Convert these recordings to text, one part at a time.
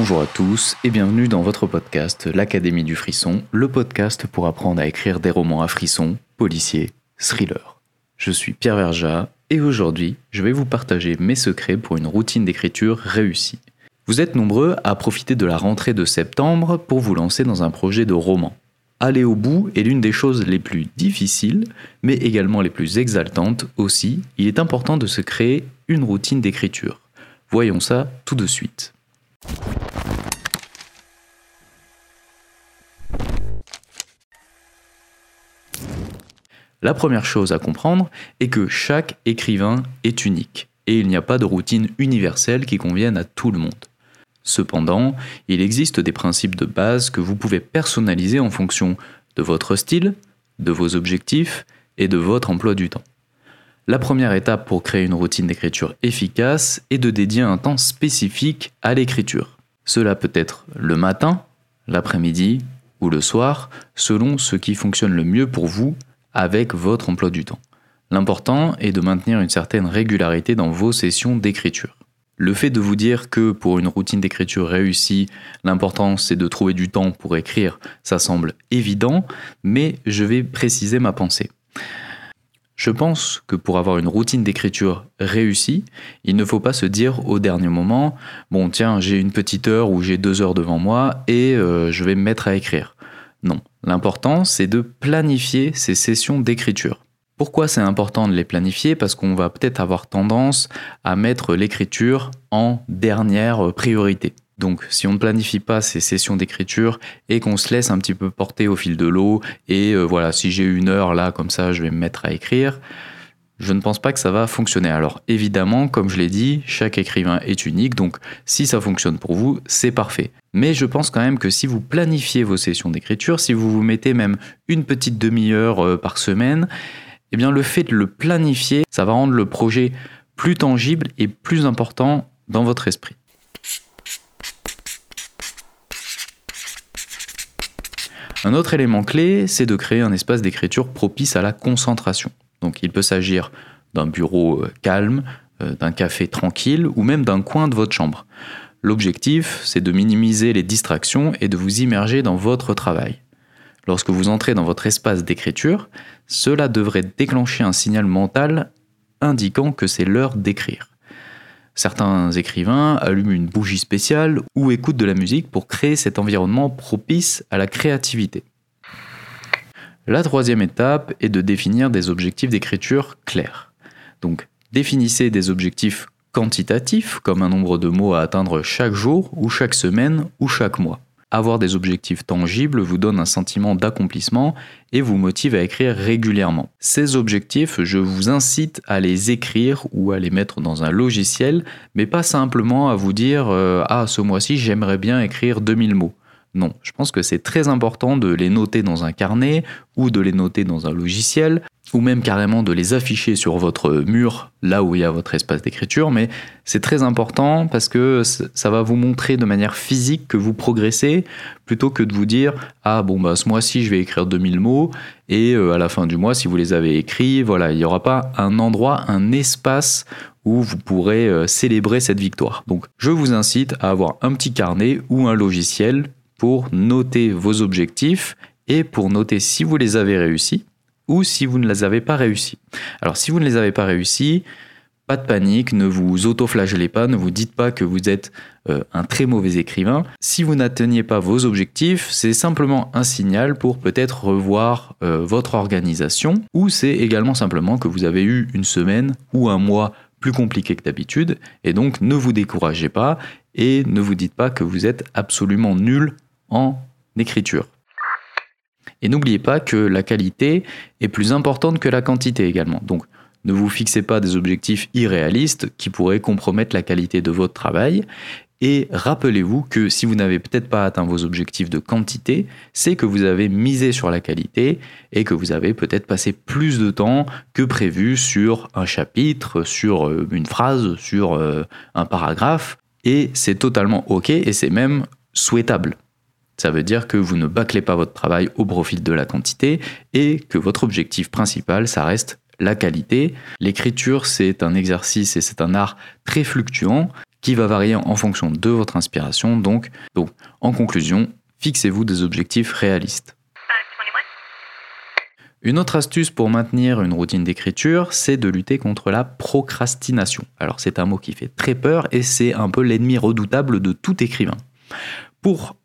Bonjour à tous et bienvenue dans votre podcast L'Académie du Frisson, le podcast pour apprendre à écrire des romans à frisson, policiers, thrillers. Je suis Pierre Verja et aujourd'hui je vais vous partager mes secrets pour une routine d'écriture réussie. Vous êtes nombreux à profiter de la rentrée de septembre pour vous lancer dans un projet de roman. Aller au bout est l'une des choses les plus difficiles, mais également les plus exaltantes aussi. Il est important de se créer une routine d'écriture. Voyons ça tout de suite. La première chose à comprendre est que chaque écrivain est unique et il n'y a pas de routine universelle qui convienne à tout le monde. Cependant, il existe des principes de base que vous pouvez personnaliser en fonction de votre style, de vos objectifs et de votre emploi du temps. La première étape pour créer une routine d'écriture efficace est de dédier un temps spécifique à l'écriture. Cela peut être le matin, l'après-midi ou le soir, selon ce qui fonctionne le mieux pour vous avec votre emploi du temps. L'important est de maintenir une certaine régularité dans vos sessions d'écriture. Le fait de vous dire que pour une routine d'écriture réussie, l'important c'est de trouver du temps pour écrire, ça semble évident, mais je vais préciser ma pensée. Je pense que pour avoir une routine d'écriture réussie, il ne faut pas se dire au dernier moment, bon tiens, j'ai une petite heure ou j'ai deux heures devant moi et euh, je vais me mettre à écrire. Non, l'important c'est de planifier ces sessions d'écriture. Pourquoi c'est important de les planifier? Parce qu'on va peut-être avoir tendance à mettre l'écriture en dernière priorité. Donc si on ne planifie pas ces sessions d'écriture et qu'on se laisse un petit peu porter au fil de l'eau, et euh, voilà, si j'ai une heure là, comme ça, je vais me mettre à écrire, je ne pense pas que ça va fonctionner. Alors évidemment, comme je l'ai dit, chaque écrivain est unique, donc si ça fonctionne pour vous, c'est parfait. Mais je pense quand même que si vous planifiez vos sessions d'écriture, si vous vous mettez même une petite demi-heure euh, par semaine, eh bien le fait de le planifier, ça va rendre le projet plus tangible et plus important dans votre esprit. Un autre élément clé, c'est de créer un espace d'écriture propice à la concentration. Donc il peut s'agir d'un bureau euh, calme, euh, d'un café tranquille ou même d'un coin de votre chambre. L'objectif, c'est de minimiser les distractions et de vous immerger dans votre travail. Lorsque vous entrez dans votre espace d'écriture, cela devrait déclencher un signal mental indiquant que c'est l'heure d'écrire. Certains écrivains allument une bougie spéciale ou écoutent de la musique pour créer cet environnement propice à la créativité. La troisième étape est de définir des objectifs d'écriture clairs. Donc, définissez des objectifs quantitatifs, comme un nombre de mots à atteindre chaque jour ou chaque semaine ou chaque mois. Avoir des objectifs tangibles vous donne un sentiment d'accomplissement et vous motive à écrire régulièrement. Ces objectifs, je vous incite à les écrire ou à les mettre dans un logiciel, mais pas simplement à vous dire euh, Ah, ce mois-ci, j'aimerais bien écrire 2000 mots. Non, je pense que c'est très important de les noter dans un carnet ou de les noter dans un logiciel ou même carrément de les afficher sur votre mur, là où il y a votre espace d'écriture, mais c'est très important parce que ça va vous montrer de manière physique que vous progressez, plutôt que de vous dire ah bon bah ce mois-ci je vais écrire 2000 mots et euh, à la fin du mois si vous les avez écrits, voilà, il n'y aura pas un endroit, un espace où vous pourrez euh, célébrer cette victoire. Donc je vous incite à avoir un petit carnet ou un logiciel pour noter vos objectifs et pour noter si vous les avez réussis ou si vous ne les avez pas réussi. Alors si vous ne les avez pas réussis, pas de panique, ne vous auto-flagellez pas, ne vous dites pas que vous êtes euh, un très mauvais écrivain. Si vous n'atteignez pas vos objectifs, c'est simplement un signal pour peut-être revoir euh, votre organisation, ou c'est également simplement que vous avez eu une semaine ou un mois plus compliqué que d'habitude, et donc ne vous découragez pas et ne vous dites pas que vous êtes absolument nul en écriture. Et n'oubliez pas que la qualité est plus importante que la quantité également. Donc ne vous fixez pas des objectifs irréalistes qui pourraient compromettre la qualité de votre travail. Et rappelez-vous que si vous n'avez peut-être pas atteint vos objectifs de quantité, c'est que vous avez misé sur la qualité et que vous avez peut-être passé plus de temps que prévu sur un chapitre, sur euh, une phrase, sur euh, un paragraphe. Et c'est totalement OK et c'est même souhaitable. Ça veut dire que vous ne bâclez pas votre travail au profit de la quantité et que votre objectif principal, ça reste la qualité. L'écriture, c'est un exercice et c'est un art très fluctuant qui va varier en fonction de votre inspiration. Donc, donc en conclusion, fixez-vous des objectifs réalistes. Une autre astuce pour maintenir une routine d'écriture, c'est de lutter contre la procrastination. Alors c'est un mot qui fait très peur et c'est un peu l'ennemi redoutable de tout écrivain. Pour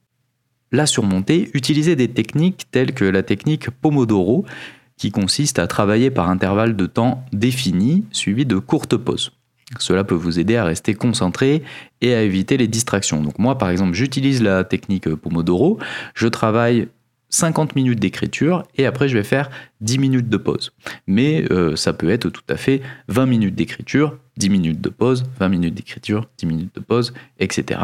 la surmonter, utilisez des techniques telles que la technique Pomodoro, qui consiste à travailler par intervalles de temps définis, suivis de courtes pauses. Cela peut vous aider à rester concentré et à éviter les distractions. Donc moi par exemple j'utilise la technique Pomodoro, je travaille 50 minutes d'écriture et après je vais faire 10 minutes de pause. Mais euh, ça peut être tout à fait 20 minutes d'écriture, 10 minutes de pause, 20 minutes d'écriture, 10 minutes de pause, etc.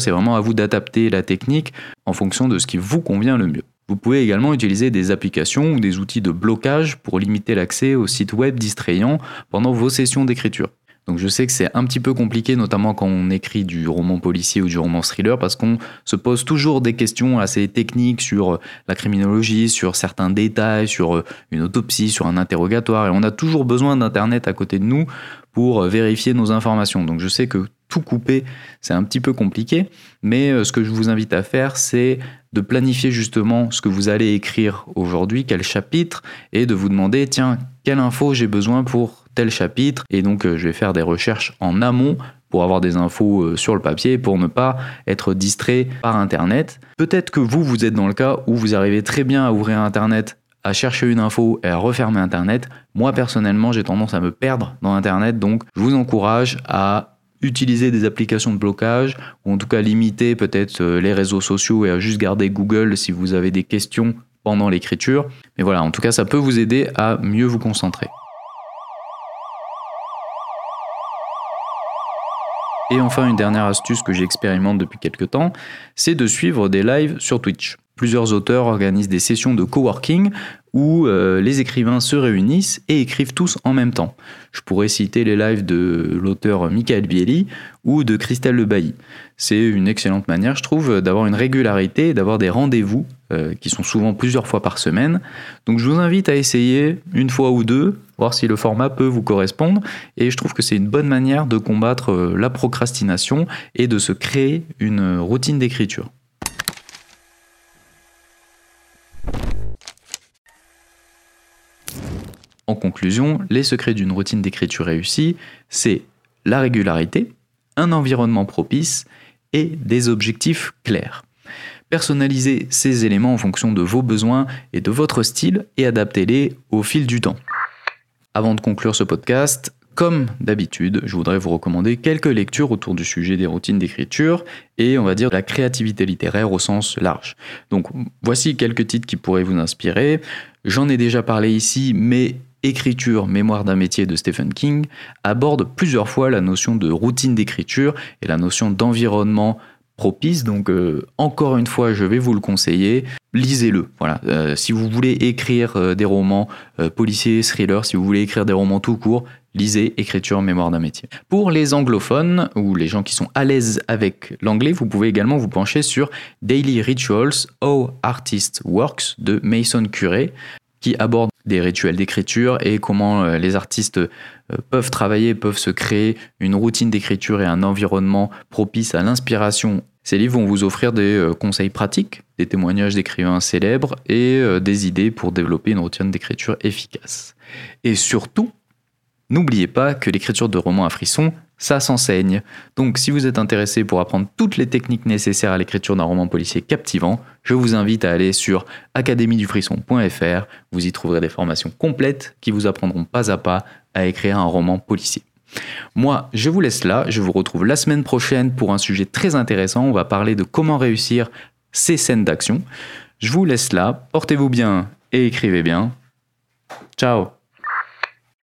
C'est vraiment à vous d'adapter la technique en fonction de ce qui vous convient le mieux. Vous pouvez également utiliser des applications ou des outils de blocage pour limiter l'accès aux sites web distrayants pendant vos sessions d'écriture. Donc je sais que c'est un petit peu compliqué, notamment quand on écrit du roman policier ou du roman thriller, parce qu'on se pose toujours des questions assez techniques sur la criminologie, sur certains détails, sur euh, une autopsie, sur un interrogatoire, et on a toujours besoin d'Internet à côté de nous pour vérifier nos informations. Donc je sais que couper, c'est un petit peu compliqué, mais euh, ce que je vous invite à faire, c'est de planifier justement ce que vous allez écrire aujourd'hui, quel chapitre, et de vous demander, tiens, quelle info j'ai besoin pour tel chapitre. Et donc, euh, je vais faire des recherches en amont pour avoir des infos euh, sur le papier, pour ne pas être distrait par Internet. Peut-être que vous, vous êtes dans le cas où vous arrivez très bien à ouvrir Internet, à chercher une info et à refermer Internet. Moi, personnellement, j'ai tendance à me perdre dans Internet, donc je vous encourage à utiliser des applications de blocage, ou en tout cas limiter peut-être euh, les réseaux sociaux et à juste garder Google si vous avez des questions pendant l'écriture. Mais voilà, en tout cas, ça peut vous aider à mieux vous concentrer. Et enfin, une dernière astuce que j'expérimente depuis quelques temps, c'est de suivre des lives sur Twitch. Plusieurs auteurs organisent des sessions de coworking où euh, les écrivains se réunissent et écrivent tous en même temps. Je pourrais citer les lives de l'auteur Michael Bieli ou de Christelle Le Bailly. C'est une excellente manière, je trouve, d'avoir une régularité d'avoir des rendez-vous euh, qui sont souvent plusieurs fois par semaine. Donc je vous invite à essayer une fois ou deux, voir si le format peut vous correspondre. Et je trouve que c'est une bonne manière de combattre euh, la procrastination et de se créer une routine d'écriture. En conclusion, les secrets d'une routine d'écriture réussie, c'est la régularité, un environnement propice et des objectifs clairs. Personnalisez ces éléments en fonction de vos besoins et de votre style et adaptez-les au fil du temps. Avant de conclure ce podcast, comme d'habitude, je voudrais vous recommander quelques lectures autour du sujet des routines d'écriture et on va dire la créativité littéraire au sens large. Donc voici quelques titres qui pourraient vous inspirer. J'en ai déjà parlé ici, mais Écriture, mémoire d'un métier de Stephen King aborde plusieurs fois la notion de routine d'écriture et la notion d'environnement propice. Donc euh, encore une fois, je vais vous le conseiller. Lisez-le. Voilà. Euh, si vous voulez écrire euh, des romans policiers, thrillers, si vous voulez écrire des romans tout court, lisez Écriture, mémoire d'un métier. Pour les anglophones ou les gens qui sont à l'aise avec l'anglais, vous pouvez également vous pencher sur Daily Rituals, How Artist Works de Mason Curé qui aborde des rituels d'écriture et comment euh, les artistes euh, peuvent travailler, peuvent se créer une routine d'écriture et un environnement propice à l'inspiration. Ces livres vont vous offrir des euh, conseils pratiques, des témoignages d'écrivains célèbres et des idées pour développer une routine d'écriture efficace. Et surtout, n'oubliez pas que l'écriture de romans à frissons, ça s'enseigne. Donc si vous êtes intéressé pour apprendre toutes les techniques nécessaires à l'écriture d'un roman policier captivant, je vous invite à aller sur académiedufrisson.fr. Vous y trouverez des formations complètes qui vous apprendront pas à pas à écrire un roman policier. Moi, je vous laisse là, je vous retrouve la semaine prochaine pour un sujet très intéressant, on va parler de comment réussir ces scènes d'action. Je vous laisse là, portez-vous bien et écrivez bien. Ciao